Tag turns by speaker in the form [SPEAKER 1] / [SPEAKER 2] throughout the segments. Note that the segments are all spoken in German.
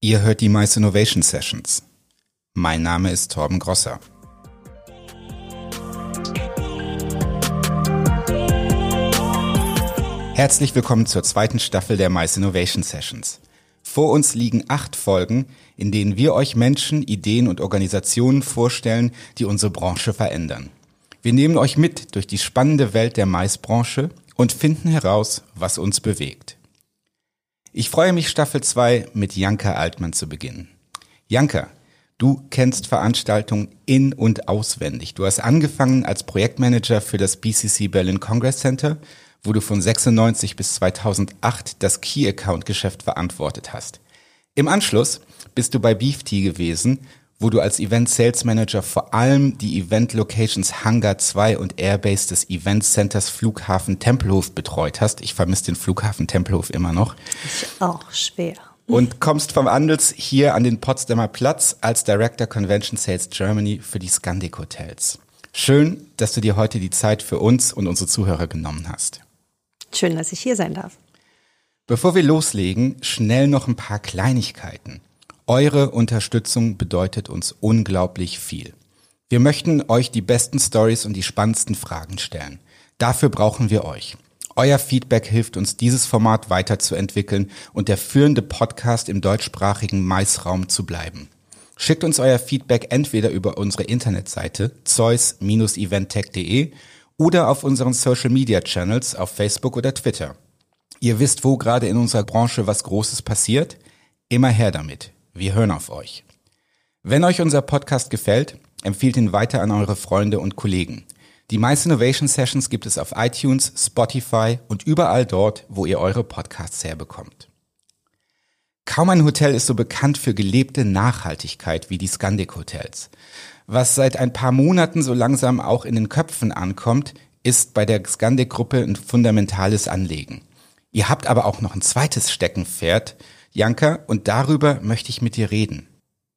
[SPEAKER 1] Ihr hört die Mice Innovation Sessions. Mein Name ist Torben Grosser. Herzlich willkommen zur zweiten Staffel der Mice Innovation Sessions. Vor uns liegen acht Folgen, in denen wir euch Menschen, Ideen und Organisationen vorstellen, die unsere Branche verändern. Wir nehmen euch mit durch die spannende Welt der Maisbranche und finden heraus, was uns bewegt. Ich freue mich, Staffel 2 mit Janka Altmann zu beginnen. Janka, du kennst Veranstaltungen in- und auswendig. Du hast angefangen als Projektmanager für das BCC Berlin Congress Center, wo du von 96 bis 2008 das Key Account Geschäft verantwortet hast. Im Anschluss bist du bei Beef Tea gewesen, wo du als Event Sales Manager vor allem die Event Locations Hangar 2 und Airbase des Event Centers Flughafen Tempelhof betreut hast. Ich vermisse den Flughafen Tempelhof immer noch.
[SPEAKER 2] Ich auch schwer.
[SPEAKER 1] Und kommst vom Andels hier an den Potsdamer Platz als Director Convention Sales Germany für die Scandic Hotels. Schön, dass du dir heute die Zeit für uns und unsere Zuhörer genommen hast.
[SPEAKER 2] Schön, dass ich hier sein darf.
[SPEAKER 1] Bevor wir loslegen, schnell noch ein paar Kleinigkeiten. Eure Unterstützung bedeutet uns unglaublich viel. Wir möchten euch die besten Stories und die spannendsten Fragen stellen. Dafür brauchen wir euch. Euer Feedback hilft uns, dieses Format weiterzuentwickeln und der führende Podcast im deutschsprachigen Maisraum zu bleiben. Schickt uns euer Feedback entweder über unsere Internetseite zeus-eventtech.de oder auf unseren Social Media Channels auf Facebook oder Twitter. Ihr wisst, wo gerade in unserer Branche was Großes passiert? Immer her damit. Wir hören auf euch. Wenn euch unser Podcast gefällt, empfiehlt ihn weiter an eure Freunde und Kollegen. Die Mice Innovation Sessions gibt es auf iTunes, Spotify und überall dort, wo ihr eure Podcasts herbekommt. Kaum ein Hotel ist so bekannt für gelebte Nachhaltigkeit wie die Scandic Hotels. Was seit ein paar Monaten so langsam auch in den Köpfen ankommt, ist bei der Scandic Gruppe ein fundamentales Anliegen. Ihr habt aber auch noch ein zweites Steckenpferd, Janka, und darüber möchte ich mit dir reden.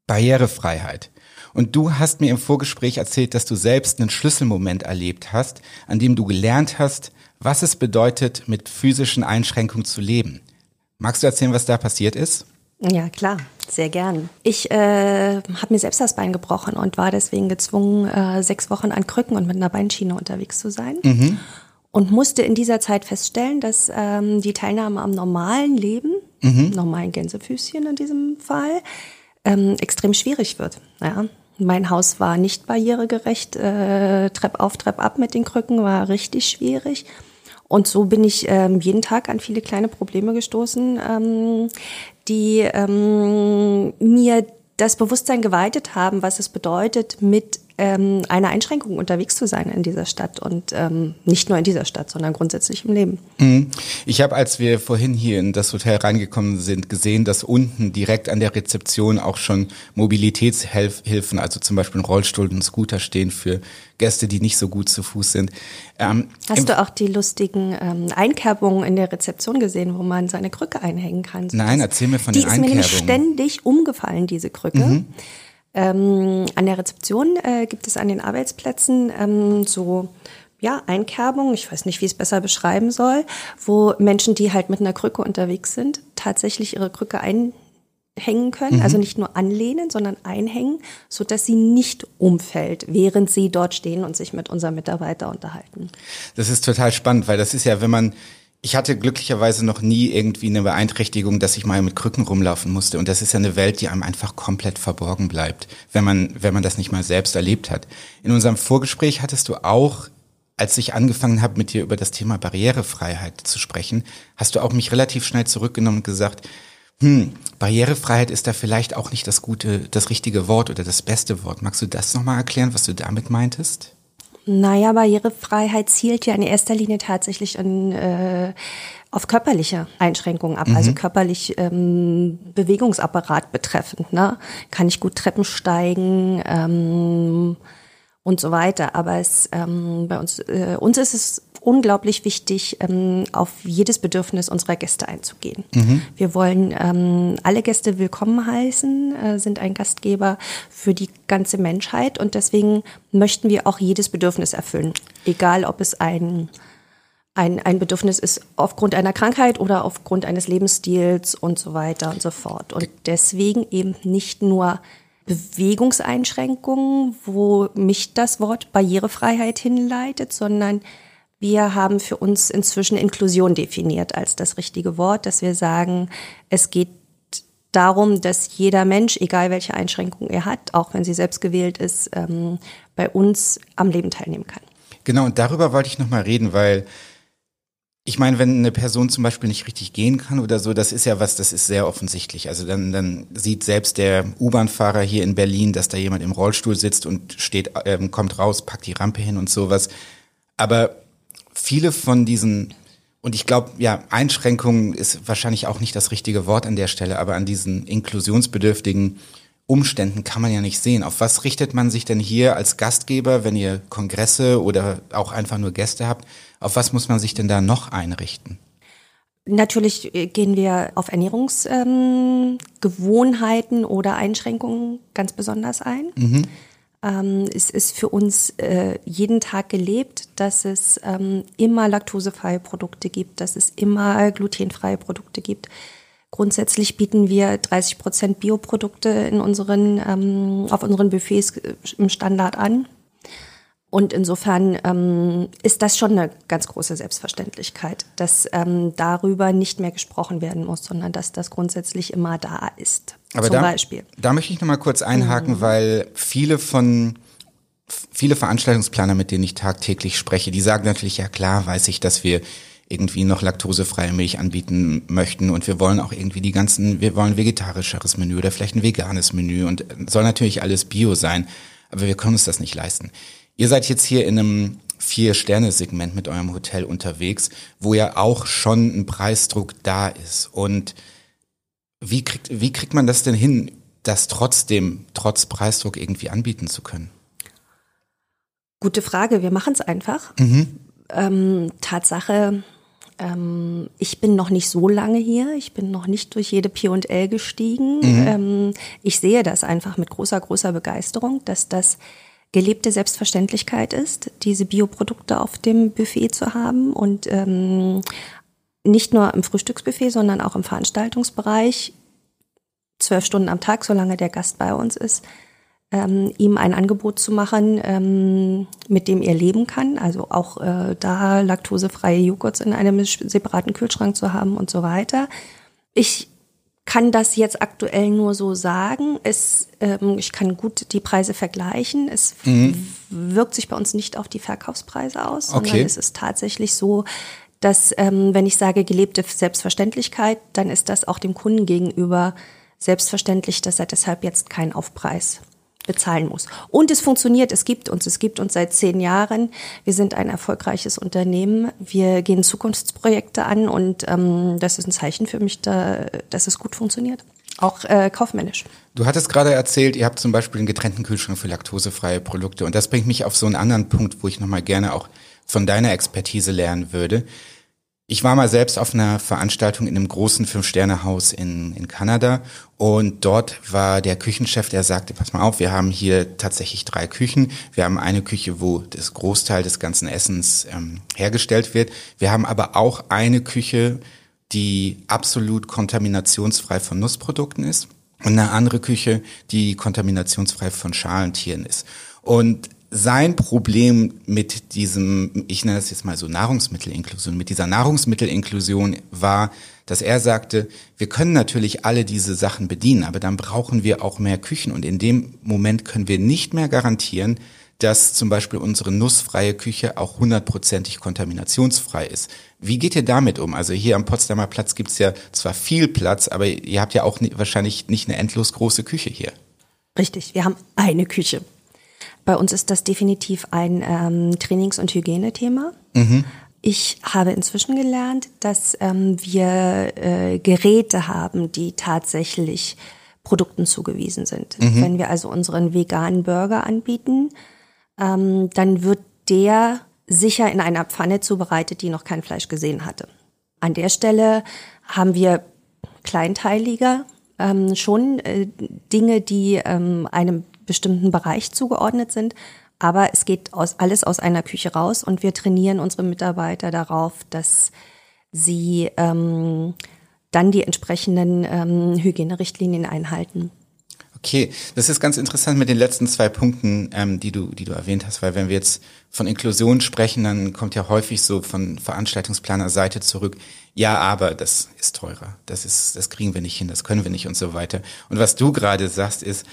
[SPEAKER 1] Barrierefreiheit. Und du hast mir im Vorgespräch erzählt, dass du selbst einen Schlüsselmoment erlebt hast, an dem du gelernt hast, was es bedeutet, mit physischen Einschränkungen zu leben. Magst du erzählen, was da passiert ist?
[SPEAKER 2] Ja, klar, sehr gern. Ich äh, habe mir selbst das Bein gebrochen und war deswegen gezwungen, äh, sechs Wochen an Krücken und mit einer Beinschiene unterwegs zu sein. Mhm. Und musste in dieser Zeit feststellen, dass ähm, die Teilnahme am normalen Leben mhm. normalen Gänsefüßchen in diesem Fall, ähm, extrem schwierig wird. Ja. Mein Haus war nicht barrieregerecht, äh, Trepp auf, Trepp ab mit den Krücken war richtig schwierig. Und so bin ich ähm, jeden Tag an viele kleine Probleme gestoßen, ähm, die ähm, mir das Bewusstsein geweitet haben, was es bedeutet, mit ähm, eine Einschränkung unterwegs zu sein in dieser Stadt und ähm, nicht nur in dieser Stadt, sondern grundsätzlich im Leben.
[SPEAKER 1] Mhm. Ich habe, als wir vorhin hier in das Hotel reingekommen sind, gesehen, dass unten direkt an der Rezeption auch schon Mobilitätshilfen, also zum Beispiel ein Rollstuhl und ein Scooter stehen für Gäste, die nicht so gut zu Fuß sind.
[SPEAKER 2] Ähm, Hast du auch die lustigen ähm, Einkerbungen in der Rezeption gesehen, wo man seine Krücke einhängen kann?
[SPEAKER 1] Nein, erzähl mir von den Einkerbungen.
[SPEAKER 2] Die ist mir nämlich ständig umgefallen, diese Krücke. Mhm. Ähm, an der Rezeption äh, gibt es an den Arbeitsplätzen ähm, so ja, Einkerbungen, ich weiß nicht, wie ich es besser beschreiben soll, wo Menschen, die halt mit einer Krücke unterwegs sind, tatsächlich ihre Krücke einhängen können, mhm. also nicht nur anlehnen, sondern einhängen, so dass sie nicht umfällt, während sie dort stehen und sich mit unserem Mitarbeiter unterhalten.
[SPEAKER 1] Das ist total spannend, weil das ist ja, wenn man ich hatte glücklicherweise noch nie irgendwie eine Beeinträchtigung, dass ich mal mit Krücken rumlaufen musste. Und das ist ja eine Welt, die einem einfach komplett verborgen bleibt, wenn man, wenn man das nicht mal selbst erlebt hat. In unserem Vorgespräch hattest du auch, als ich angefangen habe, mit dir über das Thema Barrierefreiheit zu sprechen, hast du auch mich relativ schnell zurückgenommen und gesagt, hm, Barrierefreiheit ist da vielleicht auch nicht das gute, das richtige Wort oder das beste Wort. Magst du das nochmal erklären, was du damit meintest?
[SPEAKER 2] Naja, Barrierefreiheit zielt ja in erster Linie tatsächlich an, äh, auf körperliche Einschränkungen ab, also mhm. also körperlich ähm, Bewegungsapparat betreffend. Ne? Kann ich gut Treppen steigen ähm, und so weiter. Aber es, ähm, bei uns, äh, uns ist es unglaublich wichtig, ähm, auf jedes Bedürfnis unserer Gäste einzugehen. Mhm. Wir wollen ähm, alle Gäste willkommen heißen, äh, sind ein Gastgeber für die ganze Menschheit und deswegen möchten wir auch jedes Bedürfnis erfüllen. Egal, ob es ein ein, ein Bedürfnis ist aufgrund einer Krankheit oder aufgrund eines Lebensstils und so weiter und so fort. Und deswegen eben nicht nur Bewegungseinschränkungen, wo mich das Wort Barrierefreiheit hinleitet, sondern wir haben für uns inzwischen Inklusion definiert als das richtige Wort, dass wir sagen, es geht darum, dass jeder Mensch, egal welche Einschränkungen er hat, auch wenn sie selbst gewählt ist, ähm, bei uns am Leben teilnehmen kann.
[SPEAKER 1] Genau, und darüber wollte ich nochmal reden, weil ich meine, wenn eine Person zum Beispiel nicht richtig gehen kann oder so, das ist ja was, das ist sehr offensichtlich. Also dann, dann sieht selbst der U-Bahn-Fahrer hier in Berlin, dass da jemand im Rollstuhl sitzt und steht, ähm, kommt raus, packt die Rampe hin und sowas. Aber viele von diesen, und ich glaube, ja, Einschränkungen ist wahrscheinlich auch nicht das richtige Wort an der Stelle, aber an diesen inklusionsbedürftigen Umständen kann man ja nicht sehen. Auf was richtet man sich denn hier als Gastgeber, wenn ihr Kongresse oder auch einfach nur Gäste habt? Auf was muss man sich denn da noch einrichten?
[SPEAKER 2] Natürlich äh, gehen wir auf Ernährungsgewohnheiten ähm, oder Einschränkungen ganz besonders ein. Mhm. Ähm, es ist für uns äh, jeden Tag gelebt, dass es ähm, immer laktosefreie Produkte gibt, dass es immer glutenfreie Produkte gibt Grundsätzlich bieten wir 30 Prozent Bioprodukte in unseren, ähm, auf unseren Buffets äh, im Standard an. Und insofern ähm, ist das schon eine ganz große Selbstverständlichkeit, dass ähm, darüber nicht mehr gesprochen werden muss, sondern dass das grundsätzlich immer da ist.
[SPEAKER 1] Aber zum da, Beispiel. Da möchte ich noch mal kurz einhaken, mhm. weil viele von viele Veranstaltungsplaner, mit denen ich tagtäglich spreche, die sagen natürlich, ja klar, weiß ich, dass wir irgendwie noch laktosefreie Milch anbieten möchten und wir wollen auch irgendwie die ganzen, wir wollen vegetarischeres Menü oder vielleicht ein veganes Menü und soll natürlich alles Bio sein, aber wir können uns das nicht leisten. Ihr seid jetzt hier in einem Vier-Sterne-Segment mit eurem Hotel unterwegs, wo ja auch schon ein Preisdruck da ist. Und wie kriegt, wie kriegt man das denn hin, das trotzdem, trotz Preisdruck irgendwie anbieten zu können?
[SPEAKER 2] Gute Frage. Wir machen es einfach. Mhm. Ähm, Tatsache, ähm, ich bin noch nicht so lange hier. Ich bin noch nicht durch jede P&L gestiegen. Mhm. Ähm, ich sehe das einfach mit großer, großer Begeisterung, dass das gelebte Selbstverständlichkeit ist, diese Bioprodukte auf dem Buffet zu haben und ähm, nicht nur im Frühstücksbuffet, sondern auch im Veranstaltungsbereich zwölf Stunden am Tag, solange der Gast bei uns ist, ähm, ihm ein Angebot zu machen, ähm, mit dem er leben kann. Also auch äh, da laktosefreie Joghurts in einem separaten Kühlschrank zu haben und so weiter. Ich kann das jetzt aktuell nur so sagen. Es, ähm, ich kann gut die Preise vergleichen. Es mhm. wirkt sich bei uns nicht auf die Verkaufspreise aus, sondern okay. es ist tatsächlich so, dass ähm, wenn ich sage gelebte Selbstverständlichkeit, dann ist das auch dem Kunden gegenüber selbstverständlich, dass er deshalb jetzt keinen Aufpreis bezahlen muss. Und es funktioniert, es gibt uns, es gibt uns seit zehn Jahren. Wir sind ein erfolgreiches Unternehmen. Wir gehen Zukunftsprojekte an und ähm, das ist ein Zeichen für mich, da, dass es gut funktioniert. Auch äh, kaufmännisch.
[SPEAKER 1] Du hattest gerade erzählt, ihr habt zum Beispiel einen getrennten Kühlschrank für laktosefreie Produkte. Und das bringt mich auf so einen anderen Punkt, wo ich nochmal gerne auch von deiner Expertise lernen würde. Ich war mal selbst auf einer Veranstaltung in einem großen Fünf-Sterne-Haus in, in Kanada und dort war der Küchenchef, der sagte, pass mal auf, wir haben hier tatsächlich drei Küchen. Wir haben eine Küche, wo das Großteil des ganzen Essens ähm, hergestellt wird. Wir haben aber auch eine Küche, die absolut kontaminationsfrei von Nussprodukten ist und eine andere Küche, die kontaminationsfrei von Schalentieren ist. Und sein Problem mit diesem, ich nenne das jetzt mal so Nahrungsmittelinklusion, mit dieser Nahrungsmittelinklusion war, dass er sagte, wir können natürlich alle diese Sachen bedienen, aber dann brauchen wir auch mehr Küchen und in dem Moment können wir nicht mehr garantieren, dass zum Beispiel unsere nussfreie Küche auch hundertprozentig kontaminationsfrei ist. Wie geht ihr damit um? Also hier am Potsdamer Platz gibt's ja zwar viel Platz, aber ihr habt ja auch wahrscheinlich nicht eine endlos große Küche hier.
[SPEAKER 2] Richtig, wir haben eine Küche. Bei uns ist das definitiv ein ähm, Trainings- und Hygienethema. Mhm. Ich habe inzwischen gelernt, dass ähm, wir äh, Geräte haben, die tatsächlich Produkten zugewiesen sind. Mhm. Wenn wir also unseren veganen Burger anbieten, ähm, dann wird der sicher in einer Pfanne zubereitet, die noch kein Fleisch gesehen hatte. An der Stelle haben wir kleinteiliger ähm, schon äh, Dinge, die ähm, einem bestimmten Bereich zugeordnet sind. Aber es geht aus, alles aus einer Küche raus und wir trainieren unsere Mitarbeiter darauf, dass sie ähm, dann die entsprechenden ähm, Hygienerichtlinien einhalten.
[SPEAKER 1] Okay, das ist ganz interessant mit den letzten zwei Punkten, ähm, die du, die du erwähnt hast, weil wenn wir jetzt von Inklusion sprechen, dann kommt ja häufig so von Veranstaltungsplaner-Seite zurück, ja, aber das ist teurer, das ist, das kriegen wir nicht hin, das können wir nicht und so weiter. Und was du gerade sagst, ist,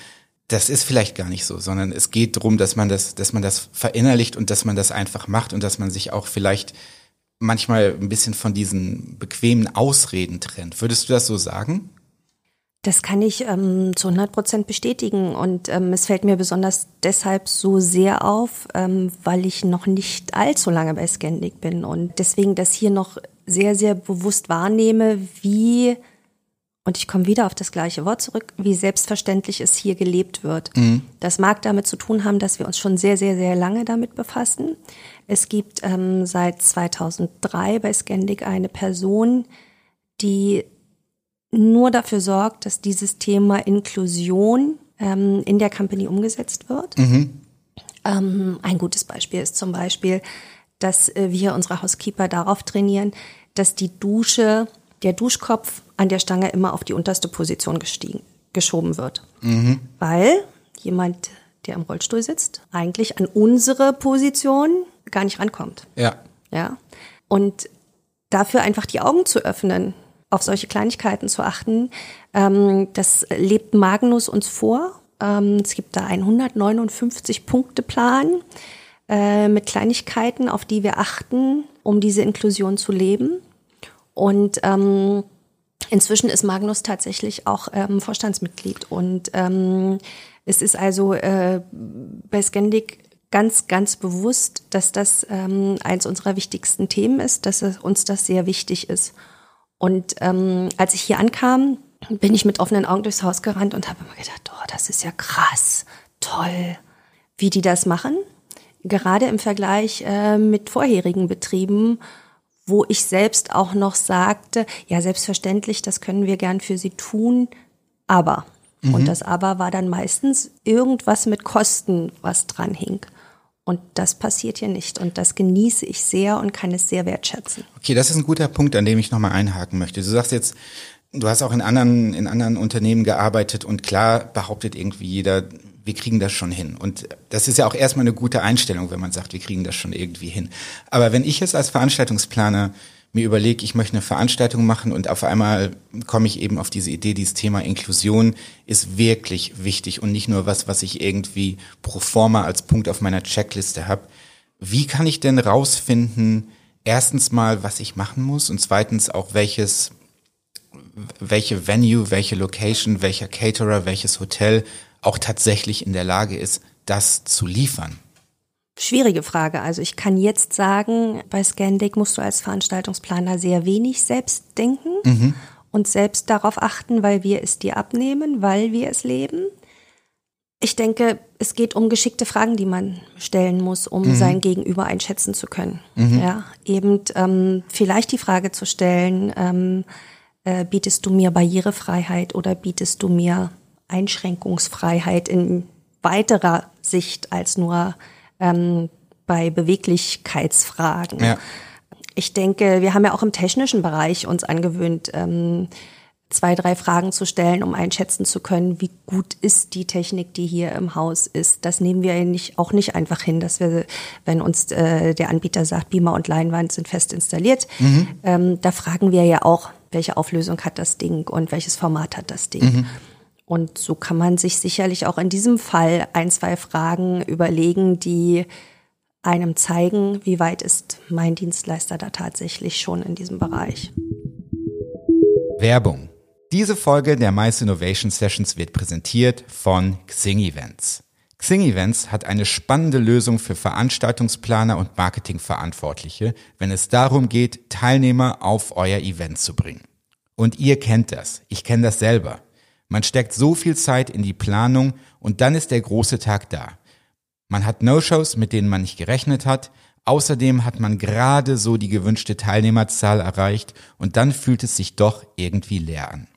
[SPEAKER 1] das ist vielleicht gar nicht so, sondern es geht darum, dass man das, dass man das verinnerlicht und dass man das einfach macht und dass man sich auch vielleicht manchmal ein bisschen von diesen bequemen Ausreden trennt. Würdest du das so sagen?
[SPEAKER 2] Das kann ich ähm, zu 100 Prozent bestätigen und ähm, es fällt mir besonders deshalb so sehr auf, ähm, weil ich noch nicht allzu lange bei Scandic bin und deswegen das hier noch sehr, sehr bewusst wahrnehme, wie, und ich komme wieder auf das gleiche Wort zurück, wie selbstverständlich es hier gelebt wird. Mhm. Das mag damit zu tun haben, dass wir uns schon sehr, sehr, sehr lange damit befassen. Es gibt ähm, seit 2003 bei Scandic eine Person, die nur dafür sorgt, dass dieses Thema Inklusion ähm, in der Company umgesetzt wird. Mhm. Ähm, ein gutes Beispiel ist zum Beispiel, dass äh, wir unsere Housekeeper darauf trainieren, dass die Dusche, der Duschkopf an der Stange immer auf die unterste Position gestiegen, geschoben wird. Mhm. Weil jemand, der im Rollstuhl sitzt, eigentlich an unsere Position gar nicht rankommt.
[SPEAKER 1] Ja.
[SPEAKER 2] Ja. Und dafür einfach die Augen zu öffnen, auf solche Kleinigkeiten zu achten. Ähm, das lebt Magnus uns vor. Ähm, es gibt da einen 159-Punkte-Plan äh, mit Kleinigkeiten, auf die wir achten, um diese Inklusion zu leben. Und ähm, inzwischen ist Magnus tatsächlich auch ähm, Vorstandsmitglied. Und ähm, es ist also äh, bei Scandic ganz, ganz bewusst, dass das ähm, eins unserer wichtigsten Themen ist, dass uns das sehr wichtig ist. Und ähm, als ich hier ankam, bin ich mit offenen Augen durchs Haus gerannt und habe immer gedacht, oh, das ist ja krass, toll, wie die das machen. Gerade im Vergleich äh, mit vorherigen Betrieben, wo ich selbst auch noch sagte, ja, selbstverständlich, das können wir gern für Sie tun, aber. Mhm. Und das aber war dann meistens irgendwas mit Kosten, was dran hing. Und das passiert hier nicht. Und das genieße ich sehr und kann es sehr wertschätzen.
[SPEAKER 1] Okay, das ist ein guter Punkt, an dem ich nochmal einhaken möchte. Du sagst jetzt, du hast auch in anderen, in anderen Unternehmen gearbeitet und klar behauptet irgendwie jeder, wir kriegen das schon hin. Und das ist ja auch erstmal eine gute Einstellung, wenn man sagt, wir kriegen das schon irgendwie hin. Aber wenn ich jetzt als Veranstaltungsplaner mir überlege, ich möchte eine Veranstaltung machen und auf einmal komme ich eben auf diese Idee, dieses Thema Inklusion ist wirklich wichtig und nicht nur was, was ich irgendwie pro forma als Punkt auf meiner Checkliste habe. Wie kann ich denn rausfinden, erstens mal, was ich machen muss und zweitens auch welches, welche Venue, welche Location, welcher Caterer, welches Hotel auch tatsächlich in der Lage ist, das zu liefern?
[SPEAKER 2] Schwierige Frage. Also ich kann jetzt sagen, bei Scandic musst du als Veranstaltungsplaner sehr wenig selbst denken mhm. und selbst darauf achten, weil wir es dir abnehmen, weil wir es leben. Ich denke, es geht um geschickte Fragen, die man stellen muss, um mhm. sein Gegenüber einschätzen zu können. Mhm. Ja, eben ähm, vielleicht die Frage zu stellen, ähm, äh, bietest du mir Barrierefreiheit oder bietest du mir Einschränkungsfreiheit in weiterer Sicht als nur ähm, bei Beweglichkeitsfragen. Ja. Ich denke, wir haben ja auch im technischen Bereich uns angewöhnt, ähm, zwei, drei Fragen zu stellen, um einschätzen zu können, wie gut ist die Technik, die hier im Haus ist. Das nehmen wir nicht, auch nicht einfach hin, dass wir, wenn uns äh, der Anbieter sagt, Beamer und Leinwand sind fest installiert, mhm. ähm, da fragen wir ja auch, welche Auflösung hat das Ding und welches Format hat das Ding. Mhm. Und so kann man sich sicherlich auch in diesem Fall ein, zwei Fragen überlegen, die einem zeigen, wie weit ist mein Dienstleister da tatsächlich schon in diesem Bereich.
[SPEAKER 1] Werbung. Diese Folge der Mice Innovation Sessions wird präsentiert von Xing Events. Xing Events hat eine spannende Lösung für Veranstaltungsplaner und Marketingverantwortliche, wenn es darum geht, Teilnehmer auf euer Event zu bringen. Und ihr kennt das. Ich kenne das selber. Man steckt so viel Zeit in die Planung und dann ist der große Tag da. Man hat No-Shows, mit denen man nicht gerechnet hat. Außerdem hat man gerade so die gewünschte Teilnehmerzahl erreicht und dann fühlt es sich doch irgendwie leer an.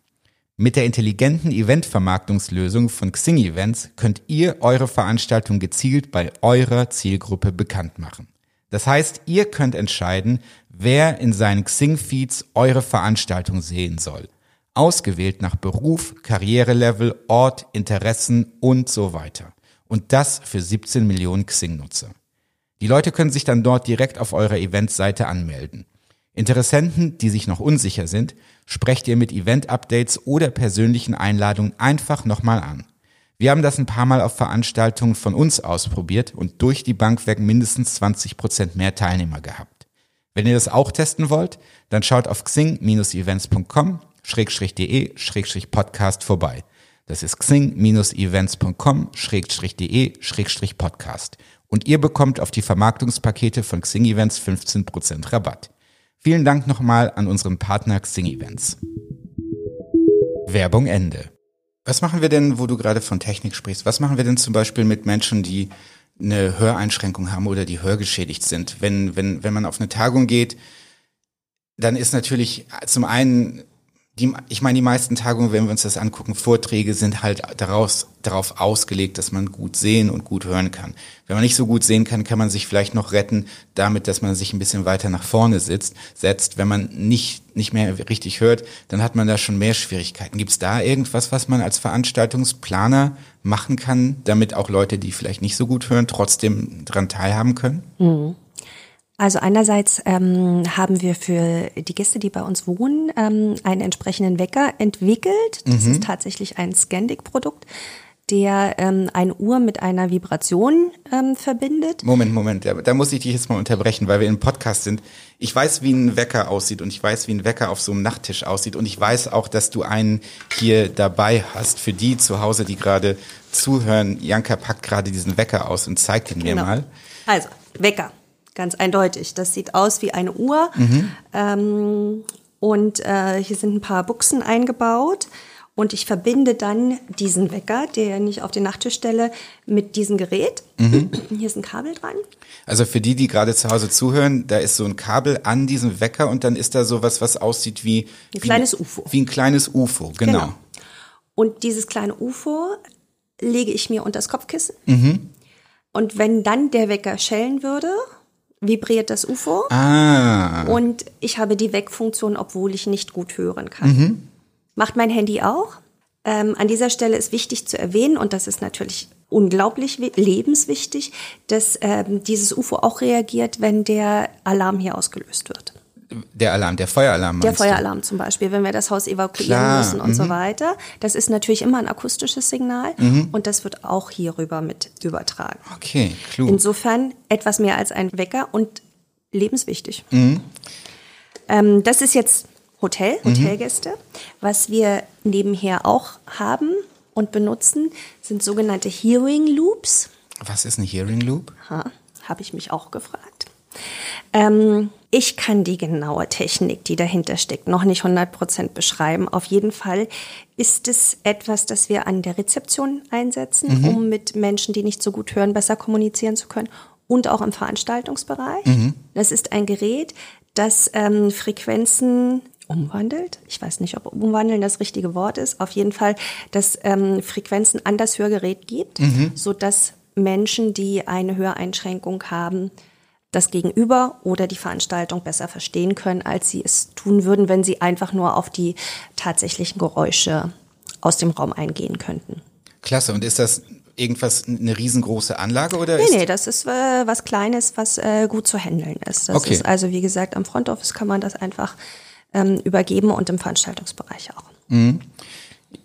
[SPEAKER 1] Mit der intelligenten Eventvermarktungslösung von Xing Events könnt ihr eure Veranstaltung gezielt bei eurer Zielgruppe bekannt machen. Das heißt, ihr könnt entscheiden, wer in seinen Xing-Feeds eure Veranstaltung sehen soll. Ausgewählt nach Beruf, Karrierelevel, Ort, Interessen und so weiter. Und das für 17 Millionen Xing-Nutzer. Die Leute können sich dann dort direkt auf eurer Eventseite anmelden. Interessenten, die sich noch unsicher sind, sprecht ihr mit Event-Updates oder persönlichen Einladungen einfach nochmal an. Wir haben das ein paar Mal auf Veranstaltungen von uns ausprobiert und durch die Bank weg mindestens 20 Prozent mehr Teilnehmer gehabt. Wenn ihr das auch testen wollt, dann schaut auf xing-events.com de podcast vorbei. Das ist xing-events.com de podcast. Und ihr bekommt auf die Vermarktungspakete von Xing Events 15% Rabatt. Vielen Dank nochmal an unseren Partner Xing Events. Werbung Ende. Was machen wir denn, wo du gerade von Technik sprichst? Was machen wir denn zum Beispiel mit Menschen, die eine Höreinschränkung haben oder die hörgeschädigt sind? Wenn, wenn, wenn man auf eine Tagung geht, dann ist natürlich zum einen die, ich meine, die meisten Tagungen, wenn wir uns das angucken, Vorträge sind halt daraus, darauf ausgelegt, dass man gut sehen und gut hören kann. Wenn man nicht so gut sehen kann, kann man sich vielleicht noch retten damit, dass man sich ein bisschen weiter nach vorne sitzt, setzt. Wenn man nicht, nicht mehr richtig hört, dann hat man da schon mehr Schwierigkeiten. Gibt es da irgendwas, was man als Veranstaltungsplaner machen kann, damit auch Leute, die vielleicht nicht so gut hören, trotzdem daran teilhaben können?
[SPEAKER 2] Mhm. Also einerseits ähm, haben wir für die Gäste, die bei uns wohnen, ähm, einen entsprechenden Wecker entwickelt. Das mhm. ist tatsächlich ein Scandic-Produkt der ähm, eine Uhr mit einer Vibration ähm, verbindet.
[SPEAKER 1] Moment, Moment, da, da muss ich dich jetzt mal unterbrechen, weil wir im Podcast sind. Ich weiß, wie ein Wecker aussieht und ich weiß, wie ein Wecker auf so einem Nachttisch aussieht und ich weiß auch, dass du einen hier dabei hast. Für die zu Hause, die gerade zuhören, Janka packt gerade diesen Wecker aus und zeigt ihn mir genau. mal.
[SPEAKER 2] Also, Wecker ganz eindeutig. Das sieht aus wie eine Uhr. Mhm. Ähm, und äh, hier sind ein paar Buchsen eingebaut. Und ich verbinde dann diesen Wecker, den ich auf den Nachttisch stelle, mit diesem Gerät. Mhm. Hier ist ein Kabel dran.
[SPEAKER 1] Also für die, die gerade zu Hause zuhören, da ist so ein Kabel an diesem Wecker und dann ist da sowas, was aussieht wie
[SPEAKER 2] ein wie, kleines UFO.
[SPEAKER 1] Wie ein kleines UFO, genau. genau.
[SPEAKER 2] Und dieses kleine UFO lege ich mir unter das Kopfkissen. Mhm. Und wenn dann der Wecker schellen würde, vibriert das UFO. Ah. Und ich habe die Wegfunktion, obwohl ich nicht gut hören kann. Mhm. Macht mein Handy auch. Ähm, an dieser Stelle ist wichtig zu erwähnen, und das ist natürlich unglaublich lebenswichtig, dass ähm, dieses UFO auch reagiert, wenn der Alarm hier ausgelöst wird.
[SPEAKER 1] Der Alarm, der Feueralarm.
[SPEAKER 2] Der Feueralarm du? zum Beispiel, wenn wir das Haus evakuieren Klar. müssen und mhm. so weiter. Das ist natürlich immer ein akustisches Signal mhm. und das wird auch hierüber mit übertragen.
[SPEAKER 1] Okay, klug.
[SPEAKER 2] Insofern etwas mehr als ein Wecker und lebenswichtig. Mhm. Ähm, das ist jetzt Hotel, mhm. Hotelgäste. Was wir nebenher auch haben und benutzen, sind sogenannte Hearing Loops.
[SPEAKER 1] Was ist ein Hearing Loop?
[SPEAKER 2] Habe ich mich auch gefragt. Ähm, ich kann die genaue Technik, die dahinter steckt, noch nicht 100 Prozent beschreiben. Auf jeden Fall ist es etwas, das wir an der Rezeption einsetzen, mhm. um mit Menschen, die nicht so gut hören, besser kommunizieren zu können und auch im Veranstaltungsbereich. Mhm. Das ist ein Gerät, das ähm, Frequenzen umwandelt. Ich weiß nicht, ob umwandeln das richtige Wort ist. Auf jeden Fall, dass ähm, Frequenzen an das Hörgerät gibt, mhm. sodass Menschen, die eine Höreinschränkung haben, das Gegenüber oder die Veranstaltung besser verstehen können, als sie es tun würden, wenn sie einfach nur auf die tatsächlichen Geräusche aus dem Raum eingehen könnten.
[SPEAKER 1] Klasse. Und ist das irgendwas, eine riesengroße Anlage oder?
[SPEAKER 2] Nee, nee, das ist äh, was Kleines, was äh, gut zu handeln ist. Das okay. ist also, wie gesagt, am Front Office kann man das einfach ähm, übergeben und im Veranstaltungsbereich auch. Mhm.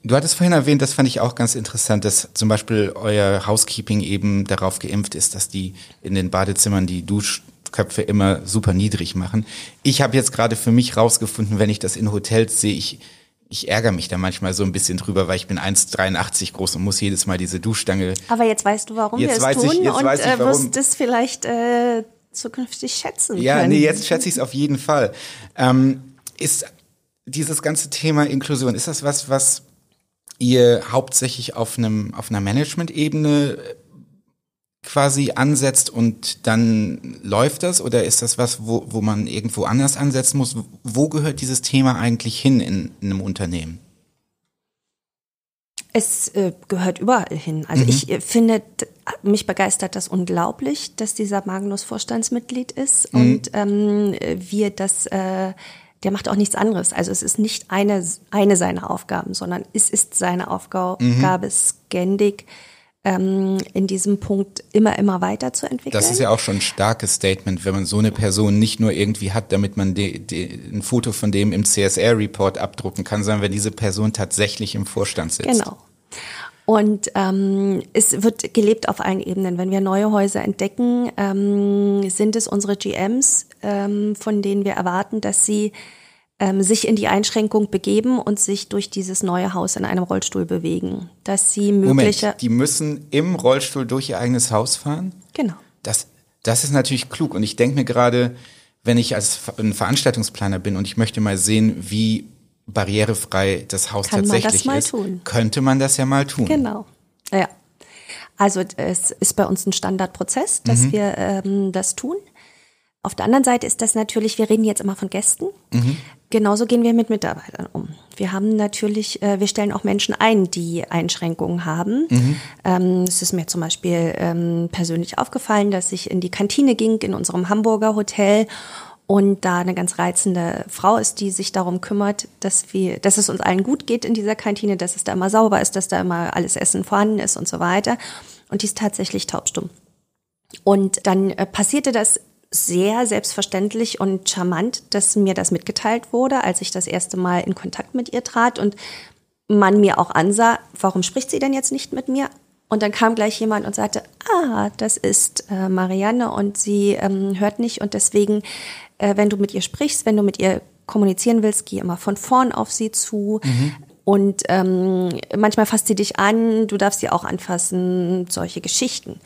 [SPEAKER 1] Du hattest vorhin erwähnt, das fand ich auch ganz interessant, dass zum Beispiel euer Housekeeping eben darauf geimpft ist, dass die in den Badezimmern die Duschköpfe immer super niedrig machen. Ich habe jetzt gerade für mich rausgefunden, wenn ich das in Hotels sehe, ich, ich ärgere mich da manchmal so ein bisschen drüber, weil ich bin 1,83 groß und muss jedes Mal diese Duschstange.
[SPEAKER 2] Aber jetzt weißt du, warum
[SPEAKER 1] jetzt
[SPEAKER 2] wir
[SPEAKER 1] es tun ich, jetzt
[SPEAKER 2] und
[SPEAKER 1] weiß ich,
[SPEAKER 2] äh, wirst es vielleicht äh, zukünftig schätzen
[SPEAKER 1] ja,
[SPEAKER 2] können.
[SPEAKER 1] nee, jetzt schätze ich es auf jeden Fall. Ähm, ist dieses ganze Thema Inklusion, ist das was, was ihr hauptsächlich auf einem auf einer Management-Ebene äh, quasi ansetzt und dann läuft das oder ist das was, wo, wo man irgendwo anders ansetzen muss? Wo gehört dieses Thema eigentlich hin in, in einem Unternehmen?
[SPEAKER 2] Es äh, gehört überall hin. Also mhm. ich äh, finde, mich begeistert das unglaublich, dass dieser Magnus Vorstandsmitglied ist mhm. und ähm, wir das, äh, der macht auch nichts anderes. Also es ist nicht eine, eine seiner Aufgaben, sondern es ist seine Aufgabe, mhm. ständig ähm, in diesem Punkt immer, immer weiterzuentwickeln.
[SPEAKER 1] Das ist ja auch schon ein starkes Statement, wenn man so eine Person nicht nur irgendwie hat, damit man de, de, ein Foto von dem im CSR-Report abdrucken kann, sondern wenn diese Person tatsächlich im Vorstand sitzt.
[SPEAKER 2] Genau. Und ähm, es wird gelebt auf allen Ebenen. Wenn wir neue Häuser entdecken, ähm, sind es unsere GMs, ähm, von denen wir erwarten, dass sie ähm, sich in die Einschränkung begeben und sich durch dieses neue Haus in einem Rollstuhl bewegen. Dass sie mögliche.
[SPEAKER 1] Moment, die müssen im Rollstuhl durch ihr eigenes Haus fahren?
[SPEAKER 2] Genau.
[SPEAKER 1] Das, das ist natürlich klug. Und ich denke mir gerade, wenn ich als ein Veranstaltungsplaner bin und ich möchte mal sehen, wie barrierefrei das Haus
[SPEAKER 2] Kann
[SPEAKER 1] tatsächlich
[SPEAKER 2] man
[SPEAKER 1] das
[SPEAKER 2] mal
[SPEAKER 1] ist,
[SPEAKER 2] tun.
[SPEAKER 1] könnte man das ja mal tun.
[SPEAKER 2] Genau. Ja. Also es ist bei uns ein Standardprozess, dass
[SPEAKER 1] Mhm.
[SPEAKER 2] wir ähm, das tun. Auf der anderen Seite ist das natürlich, wir reden jetzt immer von Gästen.
[SPEAKER 1] Mhm.
[SPEAKER 2] Genauso gehen wir mit Mitarbeitern um. Wir haben natürlich, äh, wir stellen auch Menschen ein, die Einschränkungen haben.
[SPEAKER 1] Mhm.
[SPEAKER 2] Ähm, es ist mir zum Beispiel ähm, persönlich aufgefallen, dass ich in die Kantine ging in unserem Hamburger Hotel und da eine ganz reizende Frau ist, die sich darum kümmert, dass wir, dass es uns allen gut geht in dieser Kantine, dass es da immer sauber ist, dass da immer alles Essen vorhanden ist und so weiter. Und die ist tatsächlich taubstumm. Und dann äh, passierte das sehr selbstverständlich und charmant, dass mir das mitgeteilt wurde, als ich das erste Mal in Kontakt mit ihr trat und man mir auch ansah, warum spricht sie denn jetzt nicht mit mir? Und dann kam gleich jemand und sagte, ah, das ist äh, Marianne und sie ähm, hört nicht und deswegen, äh, wenn du mit ihr sprichst, wenn du mit ihr kommunizieren willst, geh immer von vorn auf sie zu. Und ähm, manchmal fasst sie dich an, du darfst sie auch anfassen, solche Geschichten.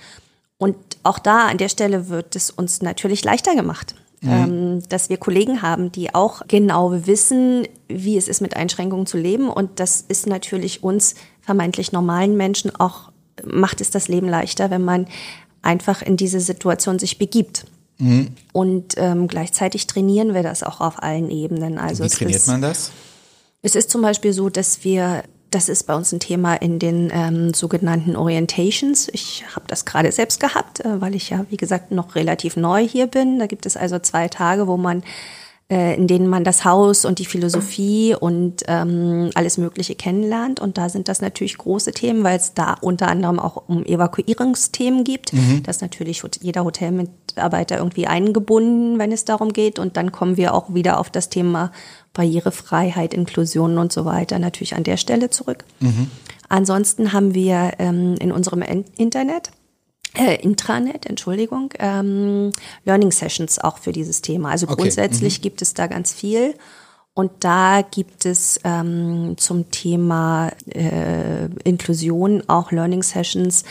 [SPEAKER 2] Und auch da an der Stelle wird es uns natürlich leichter gemacht, ähm, dass wir Kollegen haben, die auch genau wissen, wie es ist, mit Einschränkungen zu leben. Und das ist natürlich uns vermeintlich normalen Menschen auch, macht es das Leben leichter, wenn man einfach in diese Situation sich begibt. Und ähm, gleichzeitig trainieren wir das auch auf allen Ebenen. Also
[SPEAKER 1] Wie trainiert
[SPEAKER 2] ist,
[SPEAKER 1] man das?
[SPEAKER 2] es ist zum Beispiel so, dass wir, das ist bei uns ein Thema in den ähm, sogenannten Orientations. Ich habe das gerade selbst gehabt, äh, weil ich ja, wie gesagt, noch relativ neu hier bin. Da gibt es also zwei Tage, wo man äh, in denen man das Haus und die Philosophie und ähm, alles Mögliche kennenlernt. Und da sind das natürlich große Themen, weil es da unter anderem auch um Evakuierungsthemen gibt. Da ist natürlich jeder Hotelmitarbeiter irgendwie eingebunden, wenn es darum geht. Und dann kommen wir auch wieder auf das Thema Barrierefreiheit, Inklusion und so weiter natürlich an der Stelle zurück. Ansonsten haben wir ähm, in unserem In- Internet äh, Intranet, Entschuldigung, ähm, Learning Sessions auch für dieses Thema. Also
[SPEAKER 1] Okay,
[SPEAKER 2] grundsätzlich gibt es da ganz viel. Und da gibt es ähm, zum Thema äh, Inklusion auch Learning Sessions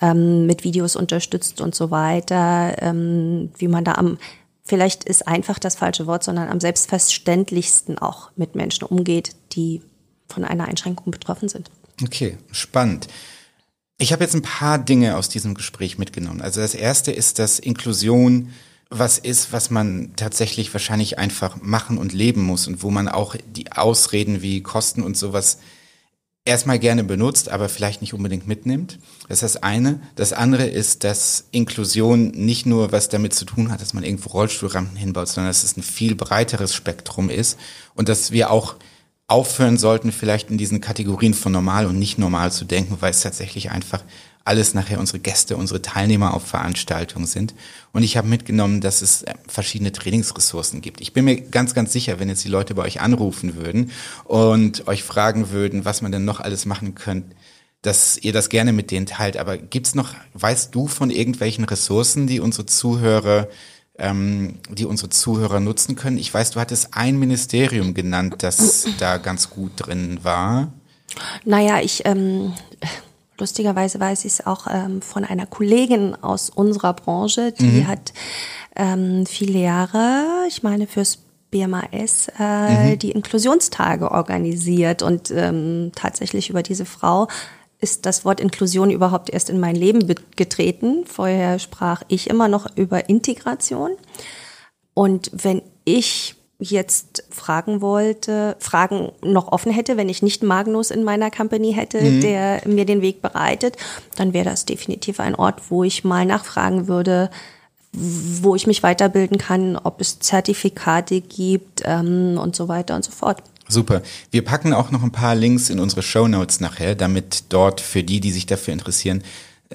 [SPEAKER 2] ähm, mit Videos unterstützt und so weiter, ähm, wie man da am, vielleicht ist einfach das falsche Wort, sondern am selbstverständlichsten auch mit Menschen umgeht, die von einer Einschränkung betroffen sind.
[SPEAKER 1] Okay, spannend. Ich habe jetzt ein paar Dinge aus diesem Gespräch mitgenommen. Also das erste ist, dass Inklusion was ist, was man tatsächlich wahrscheinlich einfach machen und leben muss und wo man auch die Ausreden wie Kosten und sowas erstmal gerne benutzt, aber vielleicht nicht unbedingt mitnimmt. Das ist das eine. Das andere ist, dass Inklusion nicht nur was damit zu tun hat, dass man irgendwo Rollstuhlrampen hinbaut, sondern dass es ein viel breiteres Spektrum ist und dass wir auch aufhören sollten, vielleicht in diesen Kategorien von normal und nicht normal zu denken, weil es tatsächlich einfach alles nachher unsere Gäste, unsere Teilnehmer auf Veranstaltungen sind. Und ich habe mitgenommen, dass es äh, verschiedene Trainingsressourcen gibt. Ich bin mir ganz, ganz sicher, wenn jetzt die Leute bei euch anrufen würden und euch fragen würden, was man denn noch alles machen könnte, dass ihr das gerne mit denen teilt. Aber gibt's noch, weißt du von irgendwelchen Ressourcen, die unsere Zuhörer ähm, die unsere Zuhörer nutzen können. Ich weiß, du hattest ein Ministerium genannt, das da ganz gut drin war.
[SPEAKER 2] Naja, ich, ähm, lustigerweise weiß ich es auch ähm, von einer Kollegin aus unserer Branche, die hat ähm, viele Jahre, ich meine fürs BMAS, äh, die Inklusionstage organisiert und ähm, tatsächlich über diese Frau ist das Wort Inklusion überhaupt erst in mein Leben be- getreten. Vorher sprach ich immer noch über Integration. Und wenn ich jetzt fragen wollte, Fragen noch offen hätte, wenn ich nicht Magnus in meiner Company hätte, mhm. der mir den Weg bereitet, dann wäre das definitiv ein Ort, wo ich mal nachfragen würde, wo ich mich weiterbilden kann, ob es Zertifikate gibt ähm, und so weiter und so fort.
[SPEAKER 1] Super. Wir packen auch noch ein paar Links in unsere Show Notes nachher, damit dort für die, die sich dafür interessieren,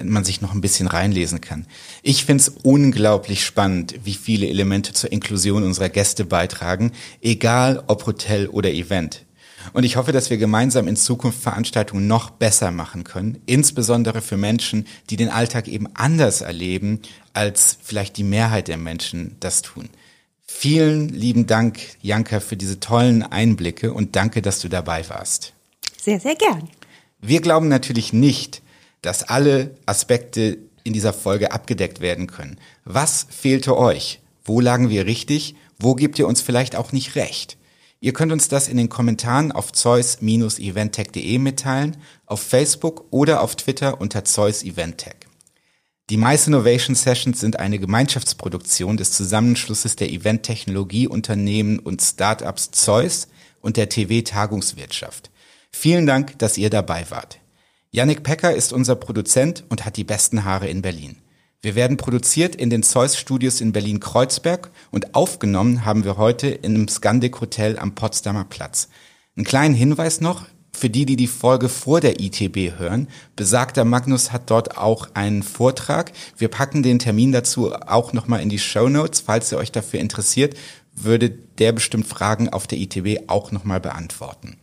[SPEAKER 1] man sich noch ein bisschen reinlesen kann. Ich finde es unglaublich spannend, wie viele Elemente zur Inklusion unserer Gäste beitragen, egal ob Hotel oder Event. Und ich hoffe, dass wir gemeinsam in Zukunft Veranstaltungen noch besser machen können, insbesondere für Menschen, die den Alltag eben anders erleben, als vielleicht die Mehrheit der Menschen das tun. Vielen lieben Dank, Janka, für diese tollen Einblicke und danke, dass du dabei warst.
[SPEAKER 2] Sehr, sehr gern.
[SPEAKER 1] Wir glauben natürlich nicht, dass alle Aspekte in dieser Folge abgedeckt werden können. Was fehlte euch? Wo lagen wir richtig? Wo gebt ihr uns vielleicht auch nicht recht? Ihr könnt uns das in den Kommentaren auf zeus-eventtech.de mitteilen, auf Facebook oder auf Twitter unter Zeus Eventtech. Die Mice Innovation Sessions sind eine Gemeinschaftsproduktion des Zusammenschlusses der Eventtechnologieunternehmen und Startups Zeus und der TV Tagungswirtschaft. Vielen Dank, dass ihr dabei wart. Yannick Pecker ist unser Produzent und hat die besten Haare in Berlin. Wir werden produziert in den Zeus Studios in Berlin-Kreuzberg und aufgenommen haben wir heute in einem Scandic Hotel am Potsdamer Platz. Einen kleinen Hinweis noch, für die, die die Folge vor der ITB hören, besagter Magnus hat dort auch einen Vortrag. Wir packen den Termin dazu auch nochmal in die Show Notes. Falls ihr euch dafür interessiert, würde der bestimmt Fragen auf der ITB auch nochmal beantworten.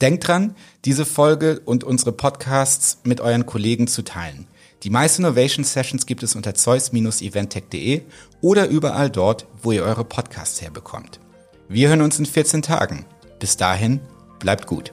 [SPEAKER 1] Denkt dran, diese Folge und unsere Podcasts mit euren Kollegen zu teilen. Die meisten Innovation Sessions gibt es unter zeus-eventtech.de oder überall dort, wo ihr eure Podcasts herbekommt. Wir hören uns in 14 Tagen. Bis dahin, bleibt gut.